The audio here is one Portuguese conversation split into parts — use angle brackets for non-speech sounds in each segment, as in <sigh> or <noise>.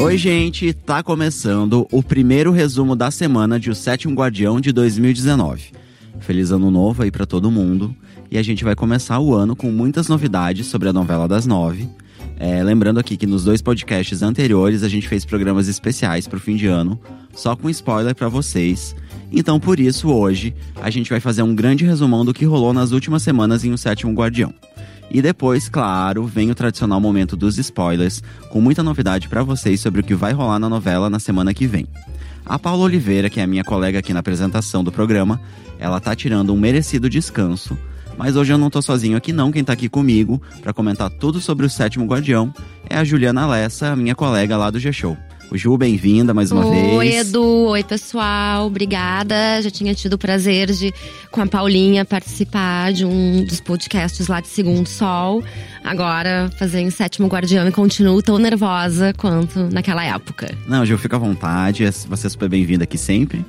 Oi, gente! Tá começando o primeiro resumo da semana de O Sétimo Guardião de 2019. Feliz ano novo aí para todo mundo. E a gente vai começar o ano com muitas novidades sobre a novela das nove. É, lembrando aqui que nos dois podcasts anteriores a gente fez programas especiais pro fim de ano, só com spoiler para vocês. Então, por isso, hoje a gente vai fazer um grande resumão do que rolou nas últimas semanas em O Sétimo Guardião. E depois, claro, vem o tradicional momento dos spoilers, com muita novidade para vocês sobre o que vai rolar na novela na semana que vem. A Paula Oliveira, que é a minha colega aqui na apresentação do programa, ela tá tirando um merecido descanso. Mas hoje eu não tô sozinho aqui não, quem tá aqui comigo para comentar tudo sobre o Sétimo Guardião é a Juliana Lessa, minha colega lá do G-Show. O Ju, bem-vinda mais uma Oi, vez. Oi, Edu. Oi, pessoal. Obrigada. Já tinha tido o prazer de, com a Paulinha, participar de um dos podcasts lá de Segundo Sol. Agora, fazer em Sétimo Guardião e continuo tão nervosa quanto naquela época. Não, Ju, fica à vontade. Você é super bem-vinda aqui sempre.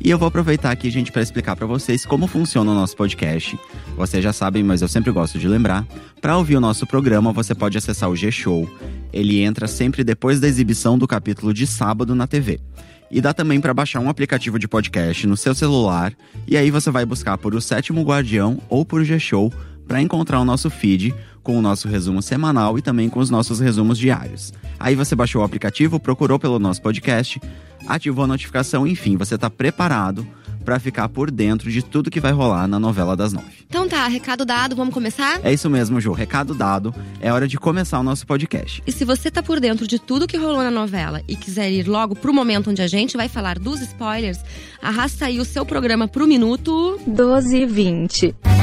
E eu vou aproveitar aqui, gente, para explicar para vocês como funciona o nosso podcast. Vocês já sabem, mas eu sempre gosto de lembrar. Para ouvir o nosso programa, você pode acessar o G-Show. Ele entra sempre depois da exibição do capítulo de sábado na TV. E dá também para baixar um aplicativo de podcast no seu celular. E aí você vai buscar por O Sétimo Guardião ou por G-Show para encontrar o nosso feed com o nosso resumo semanal e também com os nossos resumos diários. Aí você baixou o aplicativo, procurou pelo nosso podcast, ativou a notificação, enfim, você está preparado para ficar por dentro de tudo que vai rolar na novela das nove. Então tá, recado dado, vamos começar? É isso mesmo, Ju. Recado dado. É hora de começar o nosso podcast. E se você tá por dentro de tudo que rolou na novela e quiser ir logo pro momento onde a gente vai falar dos spoilers, arrasta aí o seu programa pro minuto 12 e 20.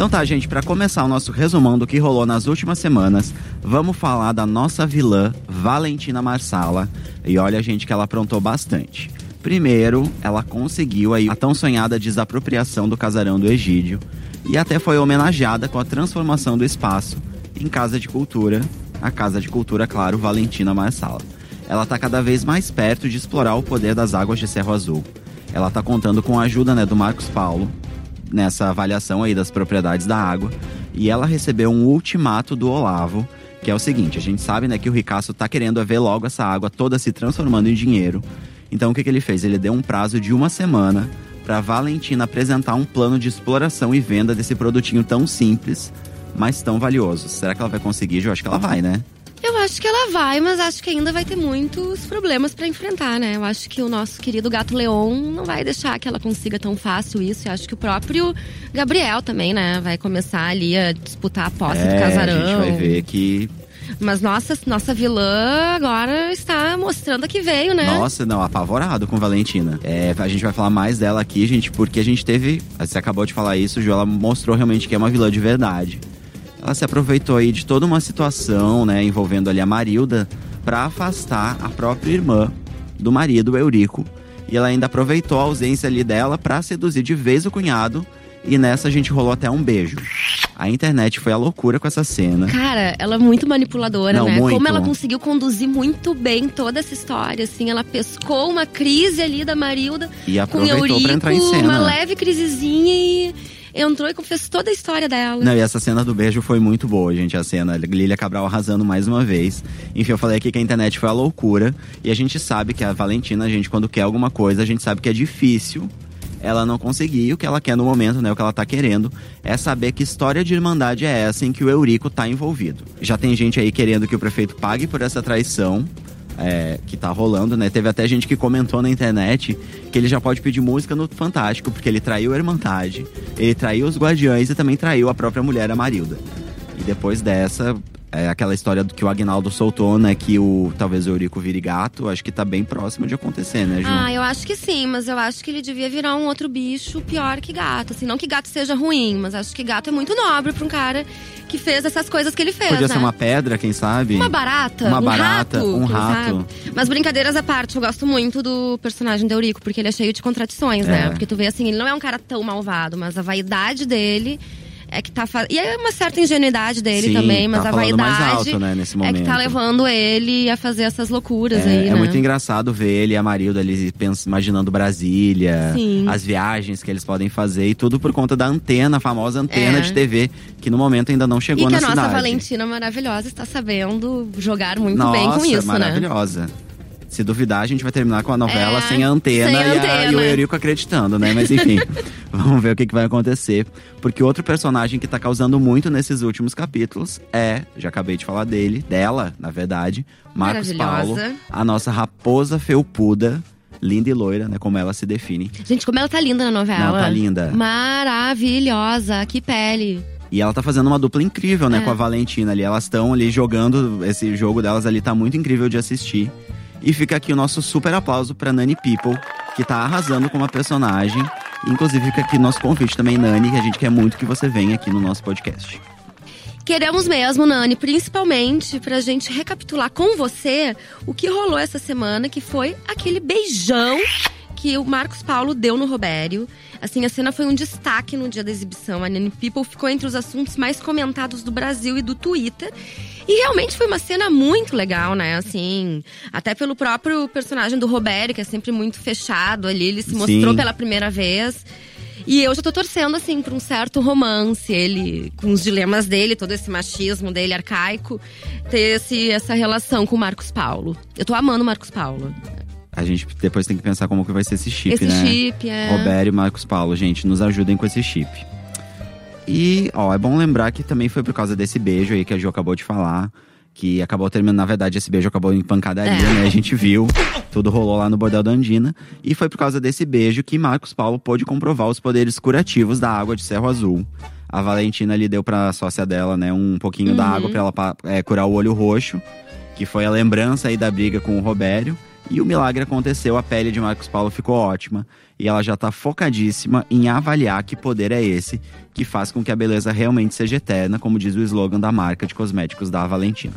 Então tá, gente, para começar o nosso resumão do que rolou nas últimas semanas, vamos falar da nossa vilã, Valentina Marsala. E olha, gente, que ela aprontou bastante. Primeiro, ela conseguiu aí a tão sonhada desapropriação do casarão do Egídio e até foi homenageada com a transformação do espaço em Casa de Cultura, a Casa de Cultura, claro, Valentina Marsala. Ela tá cada vez mais perto de explorar o poder das águas de Cerro Azul. Ela tá contando com a ajuda né, do Marcos Paulo, nessa avaliação aí das propriedades da água. E ela recebeu um ultimato do Olavo, que é o seguinte: a gente sabe né, que o Ricasso tá querendo ver logo essa água toda se transformando em dinheiro. Então o que, que ele fez? Ele deu um prazo de uma semana para Valentina apresentar um plano de exploração e venda desse produtinho tão simples, mas tão valioso. Será que ela vai conseguir? Eu acho que ela vai, né? Eu acho que ela vai, mas acho que ainda vai ter muitos problemas para enfrentar, né? Eu acho que o nosso querido gato Leon não vai deixar que ela consiga tão fácil isso. Eu acho que o próprio Gabriel também, né? Vai começar ali a disputar a posse é, do casarão. A gente vai ver que mas nossa, nossa vilã agora está mostrando que veio, né? Nossa, não, apavorado com Valentina. É, a gente vai falar mais dela aqui, gente, porque a gente teve. Você acabou de falar isso, Ju, ela mostrou realmente que é uma vilã de verdade. Ela se aproveitou aí de toda uma situação, né, envolvendo ali a Marilda, para afastar a própria irmã do marido, Eurico. E ela ainda aproveitou a ausência ali dela para seduzir de vez o cunhado. E nessa a gente rolou até um beijo. A internet foi a loucura com essa cena. Cara, ela é muito manipuladora, Não, né? muito. Como ela conseguiu conduzir muito bem toda essa história, assim. Ela pescou uma crise ali da Marilda E com Eurico, pra entrar em cena. uma leve crisezinha e entrou e confessou toda a história dela. Não, e essa cena do beijo foi muito boa, gente. A cena, Lilia Cabral arrasando mais uma vez. Enfim, eu falei aqui que a internet foi a loucura. E a gente sabe que a Valentina, a gente, quando quer alguma coisa, a gente sabe que é difícil ela não conseguir o que ela quer no momento, né? O que ela tá querendo é saber que história de irmandade é essa em que o Eurico tá envolvido. Já tem gente aí querendo que o prefeito pague por essa traição. É, que tá rolando, né? Teve até gente que comentou na internet que ele já pode pedir música no Fantástico, porque ele traiu a Irmandade, ele traiu os Guardiões e também traiu a própria mulher, a Marilda. E depois dessa, é aquela história do que o Agnaldo soltou, né? Que o talvez o Eurico vire gato, acho que tá bem próximo de acontecer, né, Ju? Ah, eu acho que sim, mas eu acho que ele devia virar um outro bicho pior que gato. Assim, não que gato seja ruim, mas acho que gato é muito nobre pra um cara que fez essas coisas que ele fez. Podia né? ser uma pedra, quem sabe? Uma barata, Uma um barata, rato, um rato. sabe? Mas brincadeiras à parte, eu gosto muito do personagem do Eurico, porque ele é cheio de contradições, É. né? Porque tu vê assim, ele não é um cara tão malvado, mas a vaidade dele é que tá fa... E é uma certa ingenuidade dele Sim, também, mas tá a vaidade mais alto, né, nesse é que tá levando ele a fazer essas loucuras É, aí, é né? muito engraçado ver ele e a Marilda ali imaginando Brasília, Sim. as viagens que eles podem fazer e tudo por conta da antena, a famosa antena É. de TV, que no momento ainda não chegou E que na a nossa cidade. Valentina maravilhosa está sabendo jogar muito Nossa, bem com isso, né? maravilhosa. Se duvidar, a gente vai terminar com a novela É, sem a antena, sem e, a- antena. e o Eurico acreditando, né? Mas enfim, <laughs> vamos ver o que, que vai acontecer. Porque outro personagem que tá causando muito nesses últimos capítulos é, já acabei de falar dele, dela, na verdade, Marcos Paulo, a nossa raposa felpuda, linda e loira, né? Como ela se define. Gente, como ela tá linda na novela. Não, tá linda. Maravilhosa, que pele. E ela tá fazendo uma dupla incrível, né, É. com a Valentina ali. Elas estão ali jogando, esse jogo delas ali tá muito incrível de assistir. E fica aqui o nosso super aplauso pra Nani People, que tá arrasando como a personagem. Inclusive fica aqui nosso convite também, Nani, que a gente quer muito que você venha aqui no nosso podcast. Queremos mesmo, Nani, principalmente pra gente recapitular com você o que rolou essa semana, que foi aquele beijão que o Marcos Paulo deu no Robério. Assim, a cena foi um destaque no dia da exibição. A Nani People ficou entre os assuntos mais comentados do Brasil e do Twitter. E realmente foi uma cena muito legal, né? Assim, até pelo próprio personagem do Robério, que é sempre muito fechado ali, ele se mostrou Sim. pela primeira vez. E eu já tô torcendo, assim, pra um certo romance. Ele, com os dilemas dele, todo esse machismo dele arcaico, ter esse, essa relação com o Marcos Paulo. Eu tô amando o Marcos Paulo. A gente depois tem que pensar como que vai ser esse chip, esse né? chip, é. Roberto e Marcos Paulo, gente, nos ajudem com esse chip. E, ó, é bom lembrar que também foi por causa desse beijo aí que a Ju acabou de falar. Que acabou terminando, na verdade, esse beijo acabou em pancadaria, É. né? A gente viu, tudo rolou lá no bordel da Andina. E foi por causa desse beijo que Marcos Paulo pôde comprovar os poderes curativos da água de Cerro Azul. A Valentina lhe deu pra sócia dela, né, um pouquinho da Uhum. água pra ela é, curar o olho roxo, que foi a lembrança aí da briga com o Robério. E o milagre aconteceu, a pele de Marcos Paulo ficou ótima. E ela já tá focadíssima em avaliar que poder é esse que faz com que a beleza realmente seja eterna, como diz o slogan da marca de cosméticos da Valentina.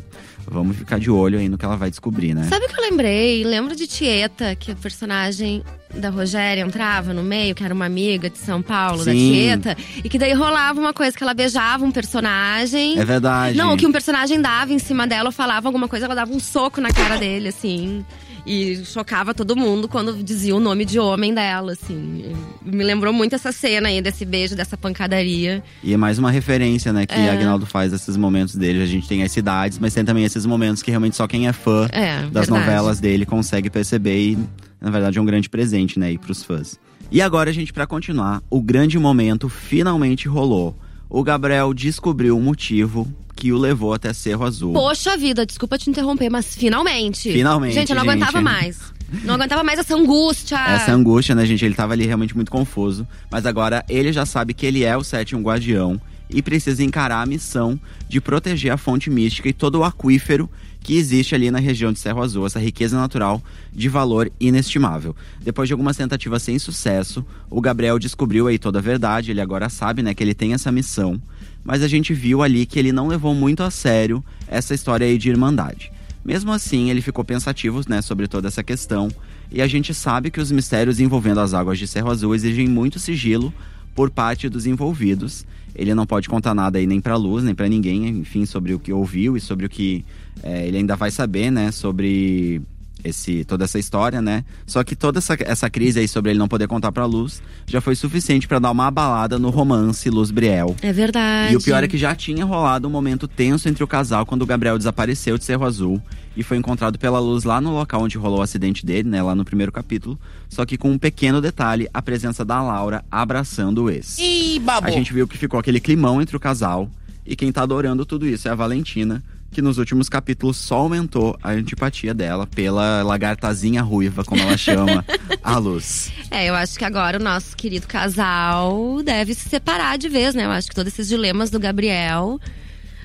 Vamos ficar de olho aí no que ela vai descobrir, né? Sabe o que eu lembrei? Lembro de Tieta, que o personagem da Rogéria entrava no meio, que era uma amiga de São Paulo, da Sim. Tieta. E que daí rolava uma coisa, que ela beijava um personagem. É verdade. Não, que um personagem dava em cima dela, ou falava alguma coisa, ela dava um soco na cara dele, assim. E chocava todo mundo quando dizia o nome de homem dela, assim. Me lembrou muito essa cena aí, desse beijo, dessa pancadaria. E é mais uma referência, né, que É. Agnaldo faz desses momentos dele. A gente tem as cidades, mas tem também esses momentos que realmente só quem é fã É, das verdade. novelas dele consegue perceber e, na verdade, é um grande presente, né, aí pros fãs. E agora, gente, pra continuar, o grande momento finalmente rolou. O Gabriel descobriu o motivo que o levou até Cerro Azul. Poxa vida, desculpa te interromper, mas finalmente. Finalmente, Gente, eu não gente. aguentava mais. Não aguentava mais essa angústia. Essa angústia, né, gente? Ele tava ali realmente muito confuso. Mas agora ele já sabe que ele é o sétimo guardião e precisa encarar a missão de proteger a fonte mística e todo o aquífero que existe ali na região de Cerro Azul, essa riqueza natural de valor inestimável. Depois de algumas tentativas sem sucesso, o Gabriel descobriu aí toda a verdade, ele agora sabe, né, que ele tem essa missão, mas a gente viu ali que ele não levou muito a sério essa história aí de irmandade. Mesmo assim, ele ficou pensativo, né, sobre toda essa questão, e a gente sabe que os mistérios envolvendo as águas de Cerro Azul exigem muito sigilo por parte dos envolvidos. Ele não pode contar nada aí nem pra luz, nem pra ninguém, enfim, sobre o que ouviu e sobre o que é, ele ainda vai saber, né, sobre esse, toda essa história, né? Só que toda essa, essa crise aí sobre ele não poder contar pra luz já foi suficiente pra dar uma abalada no romance Luz Briel. É verdade. E o pior é que já tinha rolado um momento tenso entre o casal quando o Gabriel desapareceu de Cerro Azul e foi encontrado pela luz lá no local onde rolou o acidente dele, né, lá no primeiro capítulo. Só que com um pequeno detalhe, a presença da Laura abraçando o ex. Ih, babou. A gente viu que ficou aquele climão entre o casal e quem tá adorando tudo isso é a Valentina, que nos últimos capítulos só aumentou a antipatia dela pela lagartazinha ruiva, como ela chama, <laughs> a luz. É, eu acho que agora o nosso querido casal deve se separar de vez, né? Eu acho que todos esses dilemas do Gabriel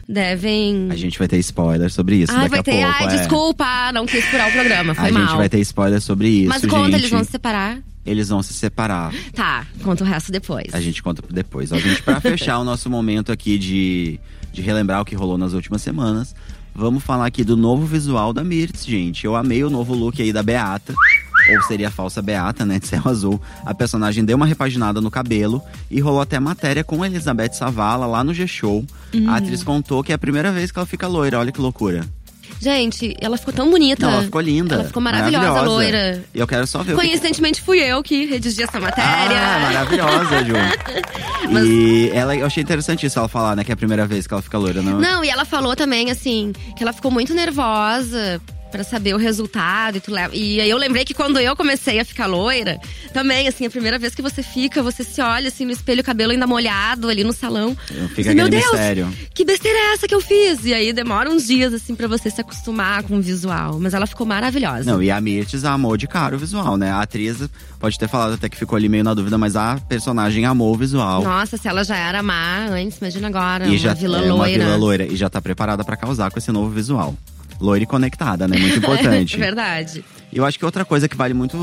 devem. A gente vai ter spoiler sobre isso daqui vai a ter. pouco. Ai, é. desculpa, não quis furar o programa. Foi a mal. gente vai ter spoiler sobre isso, Mas conta, gente. eles vão se separar? Eles vão se separar. Tá, conta o resto depois. A gente conta depois. Ó, gente, pra <laughs> fechar o nosso momento aqui de, de relembrar o que rolou nas últimas semanas, vamos falar aqui do novo visual da Mirtz, gente. Eu amei o novo look aí da Beata. ou seria a falsa Beata, né, de Céu Azul. A personagem deu uma repaginada no cabelo e rolou até matéria com Elizabeth Savala lá no G-Show. Hum. A atriz contou que é a primeira vez que ela fica loira, olha que loucura. Gente, ela ficou tão bonita. Não, ela ficou linda. Ela ficou maravilhosa, loira. E eu quero só ver que... Coincidentemente fui eu que redigi essa matéria. Ah, maravilhosa, Ju. <laughs> Mas- E ela, eu achei interessante isso ela falar, né, que é a primeira vez que ela fica loira, não? Não, e ela falou também, assim, que ela ficou muito nervosa pra saber o resultado e tu leva. E aí eu lembrei que quando eu comecei a ficar loira, também, assim, a primeira vez que você fica, você se olha assim no espelho, o cabelo ainda molhado ali no salão. Fica Assim, Meu Deus, mistério. que besteira é essa que eu fiz? E aí demora uns dias, assim, pra você se acostumar com o visual. Mas ela ficou maravilhosa. Não, e a Mirtes amou de cara o visual, né? A atriz pode ter falado até que ficou ali meio na dúvida, mas a personagem amou o visual. Nossa, se ela já era má antes, imagina agora. e uma já vilã é uma loira. vilã loira. E já tá preparada pra causar com esse novo visual. Loira e conectada, né? Muito importante. <laughs> É verdade. E eu acho que outra coisa que vale muito.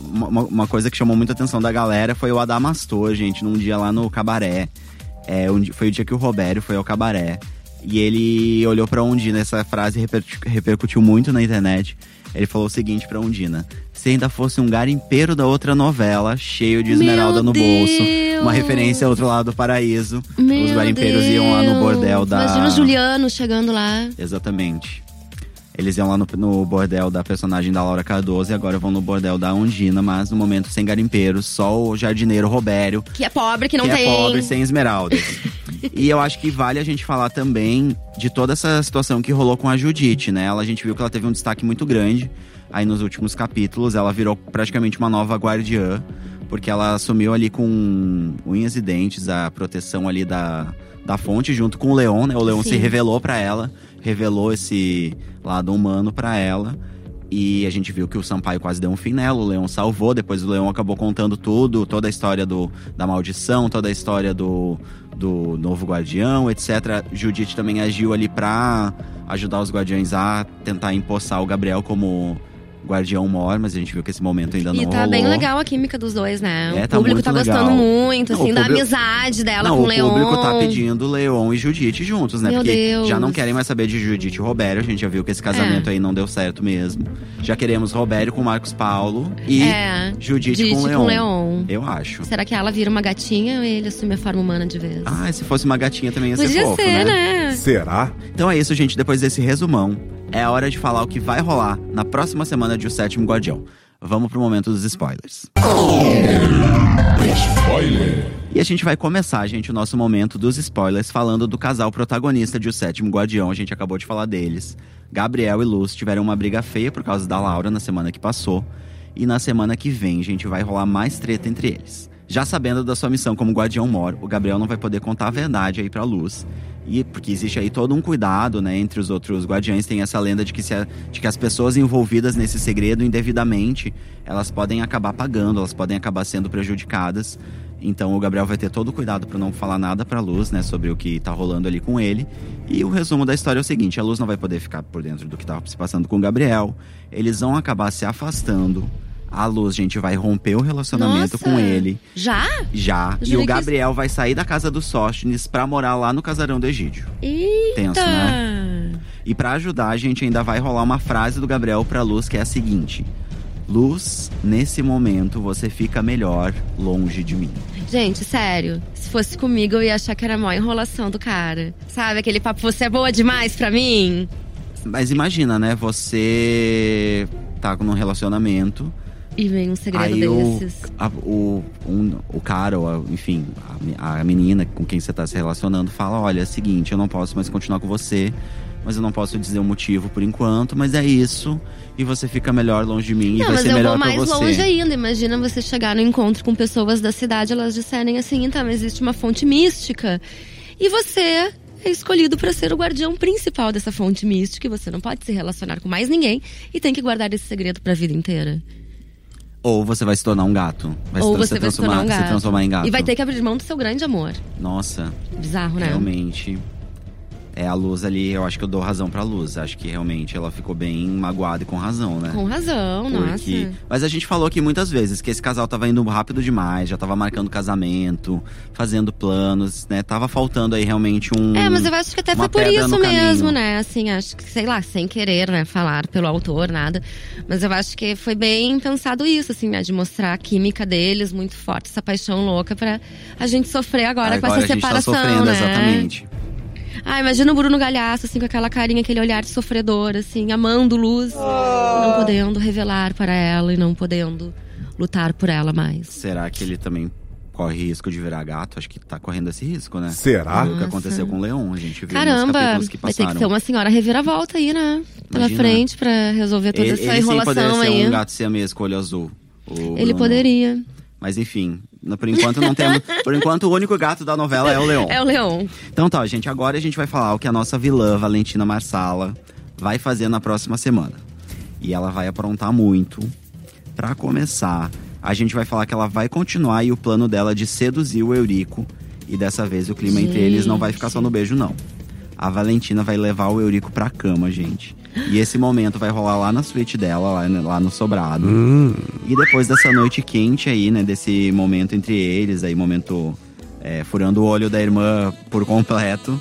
Uma, uma coisa que chamou muita atenção da galera foi o Adamastor, gente, num dia lá no cabaré. É, foi o dia que o Robério foi ao cabaré. E ele olhou pra Undina, essa frase reper- repercutiu muito na internet. Ele falou o seguinte pra Undina: Se ainda fosse um garimpeiro da outra novela, cheio de esmeralda Meu no bolso. Deus! Uma referência ao outro lado do paraíso. Os Meu garimpeiros iam lá no Deus. bordel da. Imagina o Juliano chegando lá. Exatamente. Eles iam lá no, no bordel da personagem da Laura Cardoso e agora vão no bordel da Undina, mas no momento sem garimpeiros, só o jardineiro Robério, Que é pobre, que não que tem. é pobre sem esmeraldas. e eu acho que vale a gente falar também de toda essa situação que rolou com a Judite, né? Ela, a gente viu que ela teve um destaque muito grande aí nos últimos capítulos. Ela virou praticamente uma nova guardiã, porque ela assumiu ali com unhas e dentes a proteção ali da, da fonte, junto com o Leon, né? O Leon se Sim. revelou pra ela, revelou esse lado humano pra ela. E a gente viu que o Sampaio quase deu um fim nela, o Leão salvou, depois o Leão acabou contando tudo, toda a história do, da maldição, toda a história do, do novo guardião, etc. Judite também agiu ali pra ajudar os guardiões a tentar empossar o Gabriel como guardião mor, mas a gente viu que esse momento ainda não E tá rolou. bem legal a química dos dois, né? É, o tá público muito tá legal. gostando muito, Não, assim, o da público- amizade dela não, com o o Leon. público tá pedindo Leon e Judite juntos, né? Meu Porque Deus. já não querem mais saber de Judite e Robério. A gente já viu que esse casamento É. aí não deu certo mesmo. Já queremos Robério com Marcos Paulo e É, Judite Judite com com Leon. Leon. Eu acho. Será que ela vira uma gatinha ou ele assume a forma humana de vez? Ah, se fosse uma gatinha também ia ser Podia fofo, ser, né? né? Será? Então é isso, gente. Depois desse resumão, é a hora de falar o que vai rolar na próxima semana de O Sétimo Guardião. Vamos pro momento dos spoilers. E a gente vai começar, gente, o nosso momento dos spoilers falando do casal protagonista de O Sétimo Guardião. A gente acabou de falar deles. Gabriel e Luz tiveram uma briga feia por causa da Laura na semana que passou. E na semana que vem, gente, vai rolar mais treta entre eles. Já sabendo da sua missão como Guardião Mor, o Gabriel não vai poder contar a verdade aí pra Luz. E porque existe aí todo um cuidado, né, entre os outros guardiões, tem essa lenda de que, se a- de que as pessoas envolvidas nesse segredo indevidamente, elas podem acabar pagando, elas podem acabar sendo prejudicadas. Então o Gabriel vai ter todo o cuidado para não falar nada pra Luz, né, sobre o que tá rolando ali com ele. E o resumo da história é o seguinte: a Luz não vai poder ficar por dentro do que tá se passando com o Gabriel. Eles vão acabar se afastando. A Luz, gente, vai romper o relacionamento Nossa. com ele Já? já. Eu E o que Gabriel vai sair da casa dos Sóstenes pra morar lá no casarão do Egídio. Eita! Tenso, né? E pra ajudar, a gente ainda vai rolar uma frase do Gabriel pra Luz que é a seguinte: Luz, nesse momento você fica melhor longe de mim. Gente, sério. Se fosse comigo, eu ia achar que era a maior enrolação do cara. Sabe aquele papo, você é boa demais pra mim? Mas imagina, né? Você tá num relacionamento, E vem um segredo aí o, desses. a- o, um- o cara, ou a- enfim, a, a menina com quem você tá se relacionando fala: olha, é o seguinte, eu não posso mais continuar com você, mas eu não posso dizer o motivo por enquanto, mas é isso. E você fica melhor longe de mim e Não, vai mas ser eu melhor vou pra mais você. longe ainda. Imagina você chegar no encontro com pessoas da cidade, elas disserem assim, então, existe uma fonte mística. E você é escolhido para ser o guardião principal dessa fonte mística. E você não pode se relacionar com mais ninguém e tem que guardar esse segredo pra vida inteira. Ou você vai se tornar um gato. Vai Ou se, você vai se tornar um gato. se transformar em gato. E vai ter que abrir mão do seu grande amor. Nossa, Bizarro, né? realmente. É, a luz ali, eu acho que eu dou razão pra luz. Acho que realmente ela ficou bem magoada e com razão, né? Com razão, Porque... nossa. Mas a gente falou aqui muitas vezes que esse casal tava indo rápido demais, já tava marcando casamento, fazendo planos, né? Tava faltando aí realmente um. É, mas eu acho que até foi por isso mesmo, caminho. né? Assim, acho que, sei lá, sem querer, né, falar pelo autor, nada. Mas eu acho que foi bem pensado isso, assim, né? De mostrar a química deles muito forte, essa paixão louca pra a gente sofrer agora, com essa a gente separação, tá sofrendo, né? exatamente. Ah, imagina o Bruno Galhaço, assim, com aquela carinha, aquele olhar de sofredor, assim, amando luz, não podendo revelar para ela e não podendo lutar por ela mais. Será que ele também corre risco de virar gato? Acho que tá correndo esse risco, né? Será? O que aconteceu com o Leon, a gente viu nos Caramba, capítulos que vai ter passaram. que ter uma senhora reviravolta aí, né? Pela Imagina. frente pra resolver toda ele, essa ele sim enrolação poderia ser aí. um gato siamês com olho azul. Ele Bruno. poderia. Mas enfim, por enquanto não temos. <laughs> Por enquanto, o único gato da novela é o Leon. É o Leon. Então tá, gente, agora a gente vai falar o que a nossa vilã, Valentina Marsala, vai fazer na próxima semana. E ela vai aprontar muito. Pra começar, a gente vai falar que ela vai continuar aí o plano dela de seduzir o Eurico. E dessa vez o clima entre eles não vai ficar só no beijo, não. A Valentina vai levar o Eurico pra cama, gente. E esse momento vai rolar lá na suíte dela, lá, lá no sobrado. E depois dessa noite quente aí, né? Desse momento entre eles, aí, momento é, furando o olho da irmã por completo.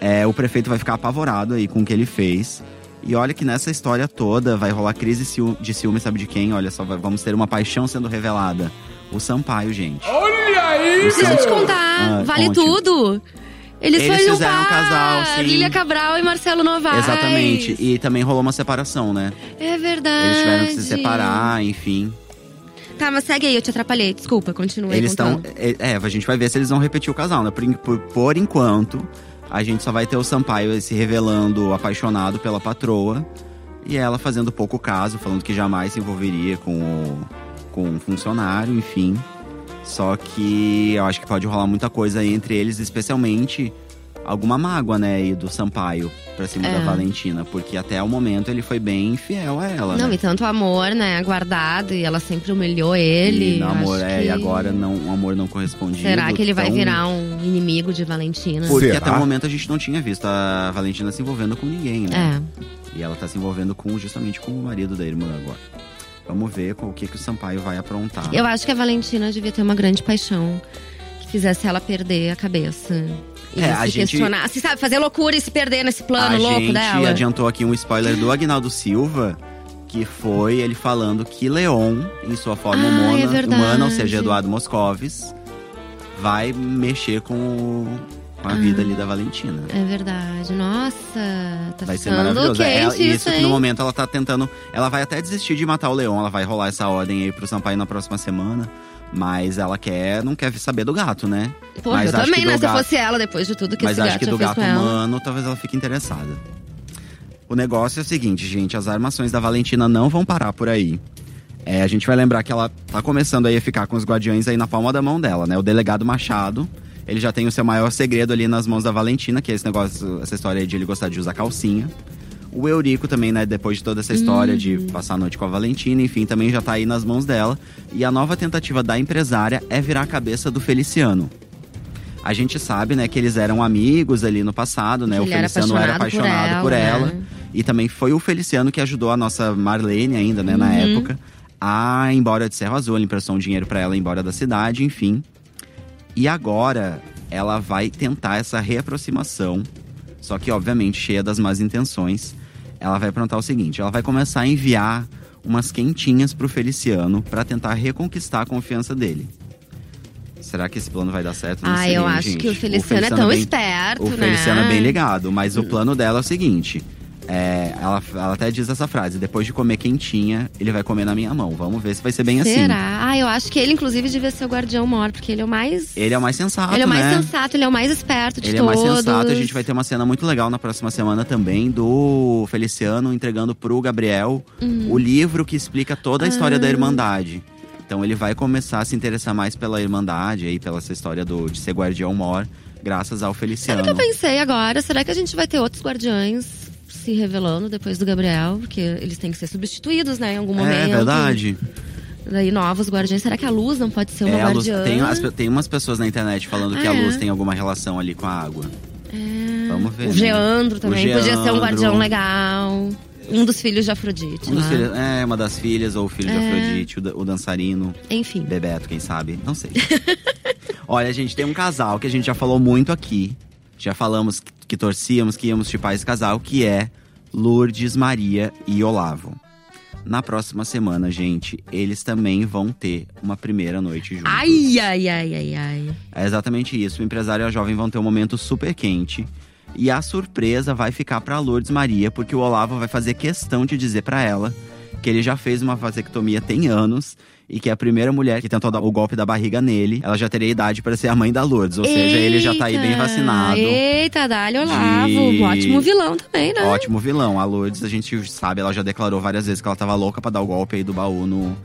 é, o prefeito vai ficar apavorado aí com o que ele fez. E olha que nessa história toda vai rolar crise de ciúme, sabe de quem? Olha só, vai- vamos ter uma paixão sendo revelada. O Sampaio, gente. Deixa eu te contar, Ah, vale conte. tudo. Eles, Eles um fizeram um par, casal, sim. Lilia Cabral e Marcelo Novaes. Exatamente. E também rolou uma separação, né? É verdade. Eles tiveram que se separar, enfim. Tá, mas segue aí, eu te atrapalhei. Desculpa, continua aí Eles estão. É, é, a gente vai ver se eles vão repetir o casal, né? Por, por, por enquanto, a gente só vai ter o Sampaio se revelando apaixonado pela patroa. E ela fazendo pouco caso, falando que jamais se envolveria com o, com um funcionário, enfim. Só que eu acho que pode rolar muita coisa aí entre eles, especialmente alguma mágoa, né? E do Sampaio pra cima É. da Valentina. Porque até o momento ele foi bem fiel a ela. Não, né? e tanto amor, né, guardado, e ela sempre humilhou ele. E no amor, é, que- e agora não, o amor não correspondido. Será que ele vai tão- virar um inimigo de Valentina? Porque Será? até o momento a gente não tinha visto a Valentina se envolvendo com ninguém, né? É. E ela tá se envolvendo com justamente com o marido da irmã agora. Vamos ver com o que, que o Sampaio vai aprontar. Eu acho que a Valentina devia ter uma grande paixão que fizesse ela perder a cabeça. E É, a se gente- questionar. Se sabe, fazer loucura e se perder nesse plano a louco gente dela. adiantou aqui um spoiler do Agnaldo Silva, que foi ele falando que Leon, em sua forma Ah, é humana, verdade. humana, ou seja, Eduardo Moscovis, vai mexer com, o- com a vida ali da Valentina. É verdade. Nossa, tá Vai ser maravilhoso. quente Ela- isso, isso que no momento ela tá tentando. Ela vai até desistir de matar o leão. Ela vai rolar essa ordem aí pro Sampaio na próxima semana. Mas ela quer, não quer saber do gato, né? Pô, mas eu acho também, que né? do Se gato- fosse ela, depois de tudo que Mas esse acho gato que já do fez gato com ela. humano, talvez ela fique interessada. O negócio é o seguinte, gente: as armações da Valentina não vão parar por aí. É, a gente vai lembrar que ela tá começando aí a ficar com os guardiões aí na palma da mão dela, né? O delegado Machado, ele já tem o seu maior segredo ali nas mãos da Valentina, que é esse negócio, essa história de ele gostar de usar calcinha. O Eurico também, né, depois de toda essa história de passar a noite com a Valentina, enfim, também já tá aí nas mãos dela. E a nova tentativa da empresária é virar a cabeça do Feliciano. A gente sabe, né, que eles eram amigos ali no passado, né? Que o ele era Feliciano era apaixonado por apaixonado por ela, ela. né? E também foi o Feliciano que ajudou a nossa Marlene ainda, né, na época, a ir embora de Serra Azul. Ele emprestou um dinheiro pra ela ir embora da cidade, enfim. E agora ela vai tentar essa reaproximação, só que obviamente cheia das más intenções. Ela vai aprontar o seguinte: ela vai começar a enviar umas quentinhas pro Feliciano pra tentar reconquistar a confiança dele. Será que esse plano vai dar certo? Não Ah, sei, eu acho gente. que o Feliciano, é tão bem- esperto, o né? Feliciano é bem ligado, mas o plano dela é o seguinte: é, ela, ela até diz essa frase: depois de comer quentinha, ele vai comer na minha mão. Vamos ver se vai ser bem assim. Será? Ah, eu acho que ele, inclusive, devia ser o guardião maior, porque ele é o mais. Ele é o mais sensato, Ele é o mais né? sensato, ele é o mais esperto de Ele é todos. mais sensato. A gente vai ter uma cena muito legal na próxima semana também do Feliciano entregando pro Gabriel Uhum. o livro que explica toda a história Ah. da Irmandade. Então ele vai começar a se interessar mais pela Irmandade aí, pela essa história do, de ser guardião mor, graças ao Feliciano. Sabe o que eu pensei agora? Será que a gente vai ter outros guardiões se revelando depois do Gabriel? Porque eles têm que ser substituídos, né? Em algum momento. É verdade. Daí novos guardiões. Será que a luz não pode ser uma É, a luz- guardiã? tem, as tem umas pessoas na internet falando que Ah, a luz é? tem alguma relação ali com a água. É. Vamos ver. O né? Geandro também O podia ser um Geandro. guardião legal. Um dos filhos de Afrodite. Um dos filhos- é, uma das filhas, ou o filho de É. Afrodite, o, o dançarino. Enfim. Bebeto, quem sabe? Não sei. <laughs> Olha, gente, tem um casal que a gente já falou muito aqui. Já falamos que, torcíamos, que íamos chipar esse casal, que é Lourdes, Maria e Olavo. Na próxima semana, gente, eles também vão ter uma primeira noite juntos. Ai, ai, ai, ai, ai. É exatamente isso. O empresário e a jovem vão ter um momento super quente. E a surpresa vai ficar pra Lourdes Maria, porque o Olavo vai fazer questão de dizer pra ela que ele já fez uma vasectomia tem anos e que é a primeira mulher que tentou dar o golpe da barriga nele, ela já teria idade pra ser a mãe da Lourdes. Ou seja, ele já tá aí bem vacinado. Eita, Dali Olavo. De- ótimo vilão também, né? Ótimo vilão. A Lourdes, a gente sabe, ela já declarou várias vezes que ela tava louca pra dar o golpe aí do baú no,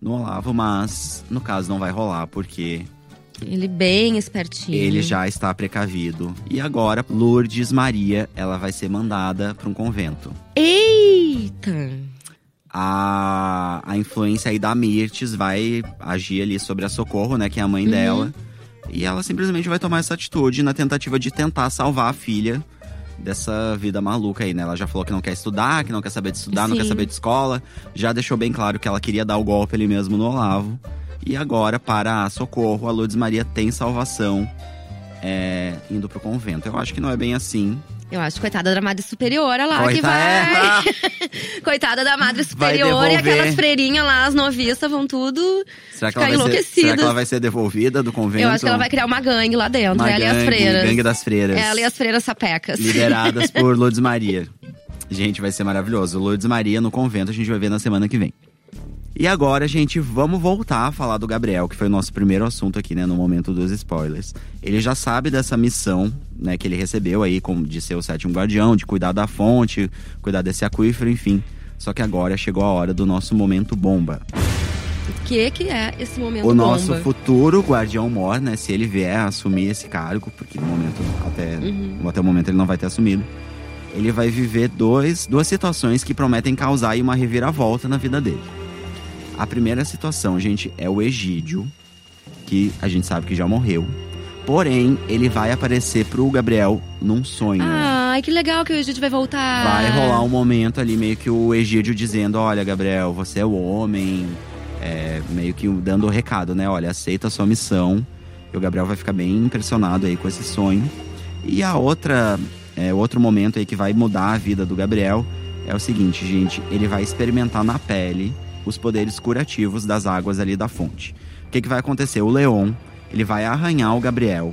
no Olavo, mas no caso não vai rolar, porque Ele bem espertinho. Ele já está precavido. E agora, Lourdes Maria, ela vai ser mandada para um convento. Eita! A, a influência aí da Mirtes vai agir ali sobre a Socorro, né, que é a mãe dela. E ela simplesmente vai tomar essa atitude na tentativa de tentar salvar a filha dessa vida maluca aí, né? Ela já falou que não quer estudar, que não quer saber de estudar, não quer Sim. saber de escola. Já deixou bem claro que ela queria dar o golpe ali mesmo no Olavo. E agora, para a Socorro, a Lourdes Maria tem salvação é, indo pro convento. Eu acho que não é bem assim. Eu acho, coitada da madre superiora lá que Coita- vai. é. <laughs> coitada da madre Vai superior e aquelas freirinhas lá, as noviças, vão tudo. Será que, Ficar ser, será enlouquecidas. que ela vai ser devolvida do convento? Eu acho que ela vai criar uma gangue lá dentro, Uma ela e as gangue, freiras. Gangue das freiras. Ela e as freiras sapecas. lideradas <laughs> por Lourdes Maria. Gente, vai ser maravilhoso. Lourdes Maria no convento, a gente vai ver na semana que vem. E agora, gente, vamos voltar a falar do Gabriel, que foi o nosso primeiro assunto aqui, né, no momento dos spoilers. Ele já sabe dessa missão, né, que ele recebeu aí, como de ser o sétimo guardião, de cuidar da fonte, cuidar desse aquífero, enfim. Só que agora chegou a hora do nosso momento bomba. O que, que é esse momento o nosso bomba? futuro guardião mor, né, se ele vier assumir esse cargo, porque no momento até Uhum. até o momento ele não vai ter assumido. Ele vai viver dois, duas situações que prometem causar uma reviravolta na vida dele. A primeira situação, gente, é o Egídio, que a gente sabe que já morreu. Porém, ele vai aparecer pro Gabriel num sonho. Ai, que legal que o Egídio vai voltar. Vai rolar um momento ali, meio que o Egídio dizendo: Olha, Gabriel, você é o homem. É, meio que dando o recado, né? Olha, aceita a sua missão. E o Gabriel vai ficar bem impressionado aí com esse sonho. E a outra, é, outro momento aí que vai mudar a vida do Gabriel é o seguinte, gente: ele vai experimentar na pele os poderes curativos das águas ali da fonte. O que, que vai acontecer? O Leon, ele vai arranhar o Gabriel.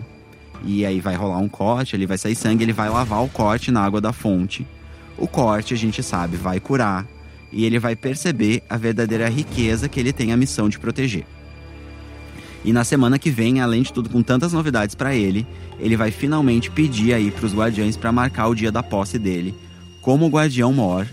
E aí vai rolar um corte, ele vai sair sangue, ele vai lavar o corte na água da fonte. O corte, a gente sabe, vai curar. E ele vai perceber a verdadeira riqueza que ele tem a missão de proteger. E na semana que vem, além de tudo, com tantas novidades pra ele, ele vai finalmente pedir aí pros guardiões pra marcar o dia da posse dele. Como o guardião mor,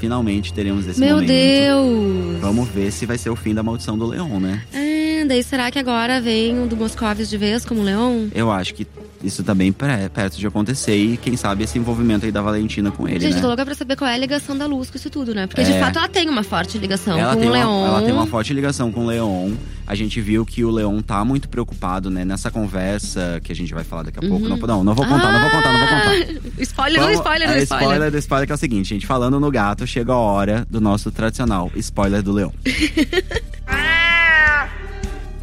finalmente teremos esse Meu momento. Deus! Vamos ver se vai ser o fim da maldição do leão, né? É, daí será que agora vem o do Moscovis de vez como leão? Eu acho que isso tá bem perto de acontecer e quem sabe esse envolvimento aí da Valentina com ele, Gente, né? tô louca pra saber qual é a ligação da Luz com isso tudo, né? Porque de É. fato ela tem uma forte ligação ela, com o uma, Leon. ela tem uma forte ligação com o Leon. A gente viu que o Leon tá muito preocupado, né? Nessa conversa que a gente vai falar daqui a pouco. Não, não, não vou contar, não vou contar, não vou contar. Ah, <laughs> Spoiler do Vamos- spoiler do é, spoiler. spoiler do spoiler que é o seguinte, gente. Falando no gato, chega a hora do nosso tradicional spoiler do Leon. <laughs>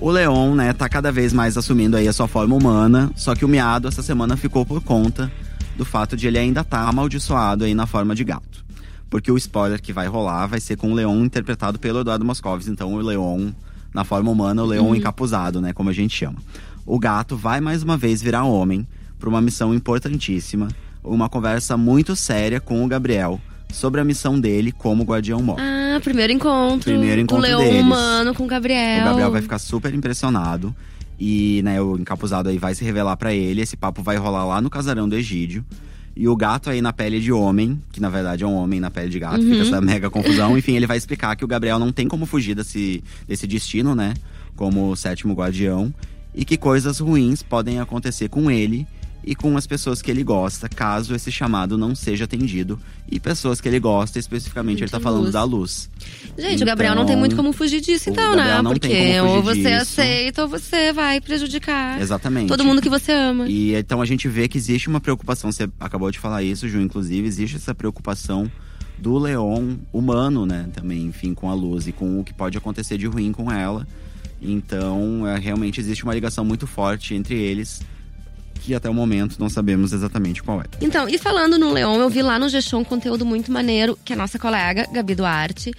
O Leon, né, tá cada vez mais assumindo aí a sua forma humana, só que o miado essa semana ficou por conta do fato de ele ainda tá amaldiçoado aí na forma de gato. Porque o spoiler que vai rolar vai ser com o Leon interpretado pelo Eduardo Moscovis, então o Leon na forma humana, o Leon encapuzado, né, como a gente chama. O gato vai mais uma vez virar homem para uma missão importantíssima, uma conversa muito séria com o Gabriel sobre a missão dele como guardião mor. Ah, primeiro encontro. Primeiro encontro Do leão deles. humano com o Gabriel. O Gabriel vai ficar super impressionado. E, né, o encapuzado aí vai se revelar pra ele. Esse papo vai rolar lá no casarão do Egídio. E o gato aí na pele de homem, que na verdade é um homem na pele de gato, Uhum. fica essa mega confusão. Enfim, ele vai explicar que o Gabriel não tem como fugir desse, desse destino, né? Como o sétimo guardião. E que coisas ruins podem acontecer com ele. E com as pessoas que ele gosta, caso esse chamado não seja atendido. E pessoas que ele gosta, especificamente, ele tá falando luz. da luz. Gente, o Gabriel não tem Então, muito como fugir disso, então, né? não tem Porque ou você disso. aceita ou você vai prejudicar Exatamente. todo mundo que você ama. E então a gente vê que existe uma preocupação, você acabou de falar isso, Ju, inclusive, existe essa preocupação do Leon humano, né? Também, enfim, com a luz e com o que pode acontecer de ruim com ela. Então, é, realmente existe uma ligação muito forte entre eles, que até o momento não sabemos exatamente qual é. Então, e falando no Leon, eu vi lá no G-Show um conteúdo muito maneiro que a nossa colega, Gabi Duarte,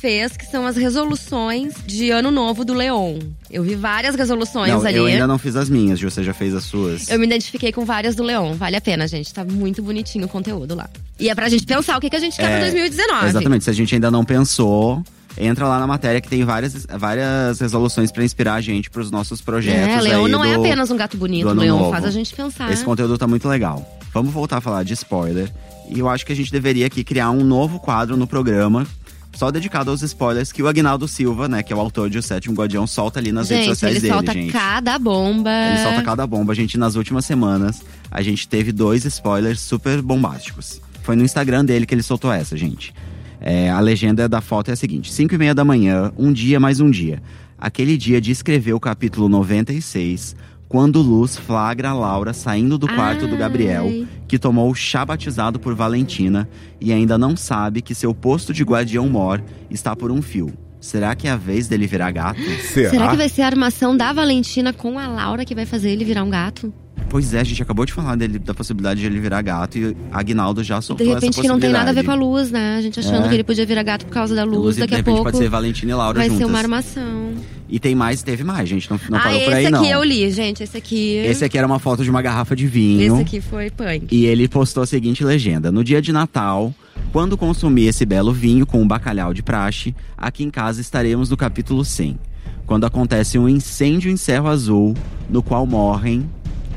fez, que são as resoluções de ano novo do Leon. Eu vi várias resoluções Não, ali. eu ainda não fiz as minhas, Ju, você já fez as suas. Eu me identifiquei com várias do Leon. Vale a pena, gente. Tá muito bonitinho o conteúdo lá. E é pra gente pensar o que, que a gente quer É, pra 2019. Exatamente, se a gente ainda não pensou, entra lá na matéria que tem várias, várias resoluções pra inspirar a gente pros nossos projetos. É, Leon não é do- apenas um gato bonito. Leon novo. faz a gente pensar. Esse conteúdo tá muito legal. Vamos voltar a falar de spoiler. E eu acho que a gente deveria aqui criar um novo quadro no programa. Só dedicado aos spoilers que o Agnaldo Silva, né, que é o autor de O Sétimo Guardião, solta ali nas redes Gente, sociais ele dele, solta gente. cada bomba. Ele solta cada bomba. A gente, nas últimas semanas, a gente teve dois spoilers super bombásticos. Foi no Instagram dele que ele soltou essa, gente. É, a legenda da foto é a seguinte: 5 e meia da manhã, um dia mais um dia. Aquele dia de escrever o capítulo 96, quando Luz flagra a Laura saindo do quarto do Ai. Gabriel, que tomou o chá batizado por Valentina e ainda não sabe que seu posto de guardião mor está por um fio. Será que é a vez dele virar gato? Será? Será que vai ser a armação da Valentina com a Laura que vai fazer ele virar um gato? Pois é, a gente acabou de falar dele, da possibilidade de ele virar gato e Agnaldo já De soltou repente essa que não tem nada a ver com a luz, né? A gente achando É. que ele podia virar gato por causa da luz. Inclusive, Daqui de a repente pouco pode ser Valentina e Laura vai juntas. ser uma armação. E tem mais, teve mais, gente. Não, não ah, parou esse por aí, aqui não. eu li, gente. Esse aqui. Esse aqui era uma foto de uma garrafa de vinho. Esse aqui foi punk. E ele postou a seguinte legenda: No dia de Natal, quando consumir esse belo vinho com um bacalhau de praxe, aqui em casa estaremos no capítulo 100. Quando acontece um incêndio em Cerro Azul, no qual morrem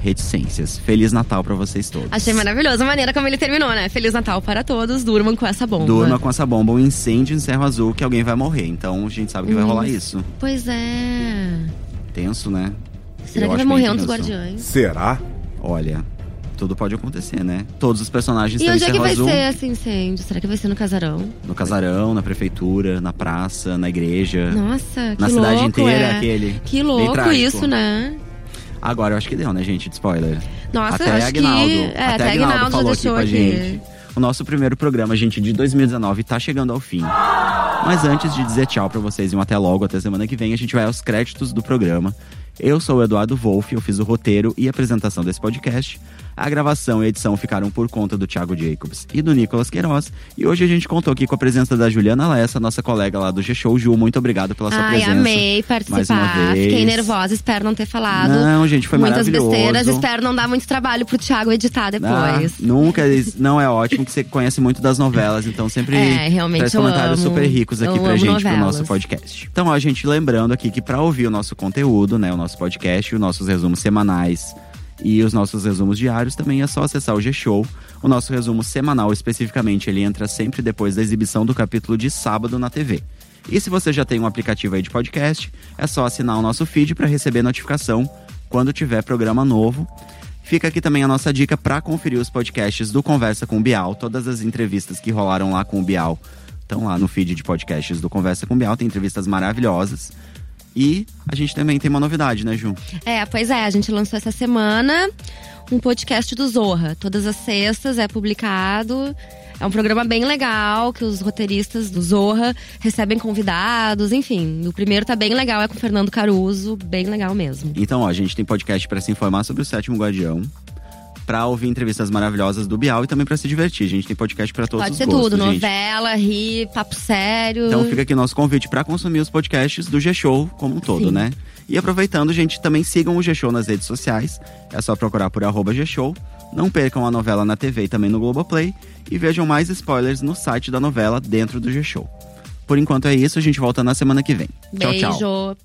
reticências. Feliz Natal pra vocês todos. Achei maravilhoso a maneira como ele terminou, né? Feliz Natal para todos, durmam com essa bomba. Durma com essa bomba, um incêndio em Cerro Azul que alguém vai morrer. Então a gente sabe que vai Hum. rolar isso. Pois é. Tenso, né? Será Eu que vai morrer bem um dos guardiões? Será? Olha, tudo pode acontecer, né? Todos os personagens E estão em onde é que vai Azul. ser esse incêndio? Será que vai ser no casarão? No casarão, na prefeitura, na praça, na igreja. Nossa, que na louco, cidade inteira, é. aquele. Que louco isso, né? Agora, eu acho que deu, né, gente, de spoiler. Nossa, até acho Agnaldo, que. É, até até Agnaldo falou aqui com a gente. O nosso primeiro programa, gente, de 2019 tá chegando ao fim. Mas antes de dizer tchau pra vocês e um até logo, até semana que vem, a gente vai aos créditos do programa. Eu sou o Eduardo Wolff, eu fiz o roteiro e a apresentação desse podcast. A gravação e a edição ficaram por conta do Thiago Jacobs e do Nicolas Queiroz. E hoje a gente contou aqui com a presença da Juliana Lessa, nossa colega lá do G-Show. Ju, muito obrigado pela sua Ai, presença. amei participar. Fiquei nervosa, espero não ter falado. Não, gente, foi Muitas besteiras, espero não dar muito trabalho pro Thiago editar Ah, depois. nunca, isso não é ótimo que você conhece muito das novelas, então sempre É, realmente traz comentários amo. super ricos aqui pra gente, pro novelas. nosso podcast. Então, ó, a gente lembrando aqui que pra ouvir o nosso conteúdo, né, o nosso podcast, os nossos resumos semanais e os nossos resumos diários, também é só acessar o G-Show. O nosso resumo semanal, especificamente, ele entra sempre depois da exibição do capítulo de sábado na TV. E se você já tem um aplicativo aí de podcast, é só assinar o nosso feed para receber notificação quando tiver programa novo. Fica aqui também a nossa dica para conferir os podcasts do Conversa com o Bial. Todas as entrevistas que rolaram lá com o Bial estão lá no feed de podcasts do Conversa com o Bial. Tem entrevistas maravilhosas. E a gente também tem uma novidade, né, Ju? É, pois é, a gente lançou essa semana um podcast do Zorra. Todas as sextas é publicado. É um programa bem legal, que os roteiristas do Zorra recebem convidados, enfim. O primeiro tá bem legal, é com o Fernando Caruso, bem legal mesmo. Então, ó, a gente tem podcast para se informar sobre o Sétimo Guardião. Pra ouvir entrevistas maravilhosas do Bial e também pra se divertir. A gente tem podcast pra todos Pode os ser gostos, tudo, gente. novela, rir, papo sério. Então fica aqui nosso convite para consumir os podcasts do G-Show como um todo, Sim. né? E aproveitando, gente, também sigam o G-Show nas redes sociais. É só procurar por arroba G-Show. Não percam a novela na TV e também no Globoplay. E vejam mais spoilers no site da novela dentro do G-Show. Por enquanto é isso, a gente volta na semana que vem. Tchau, Beijo. tchau.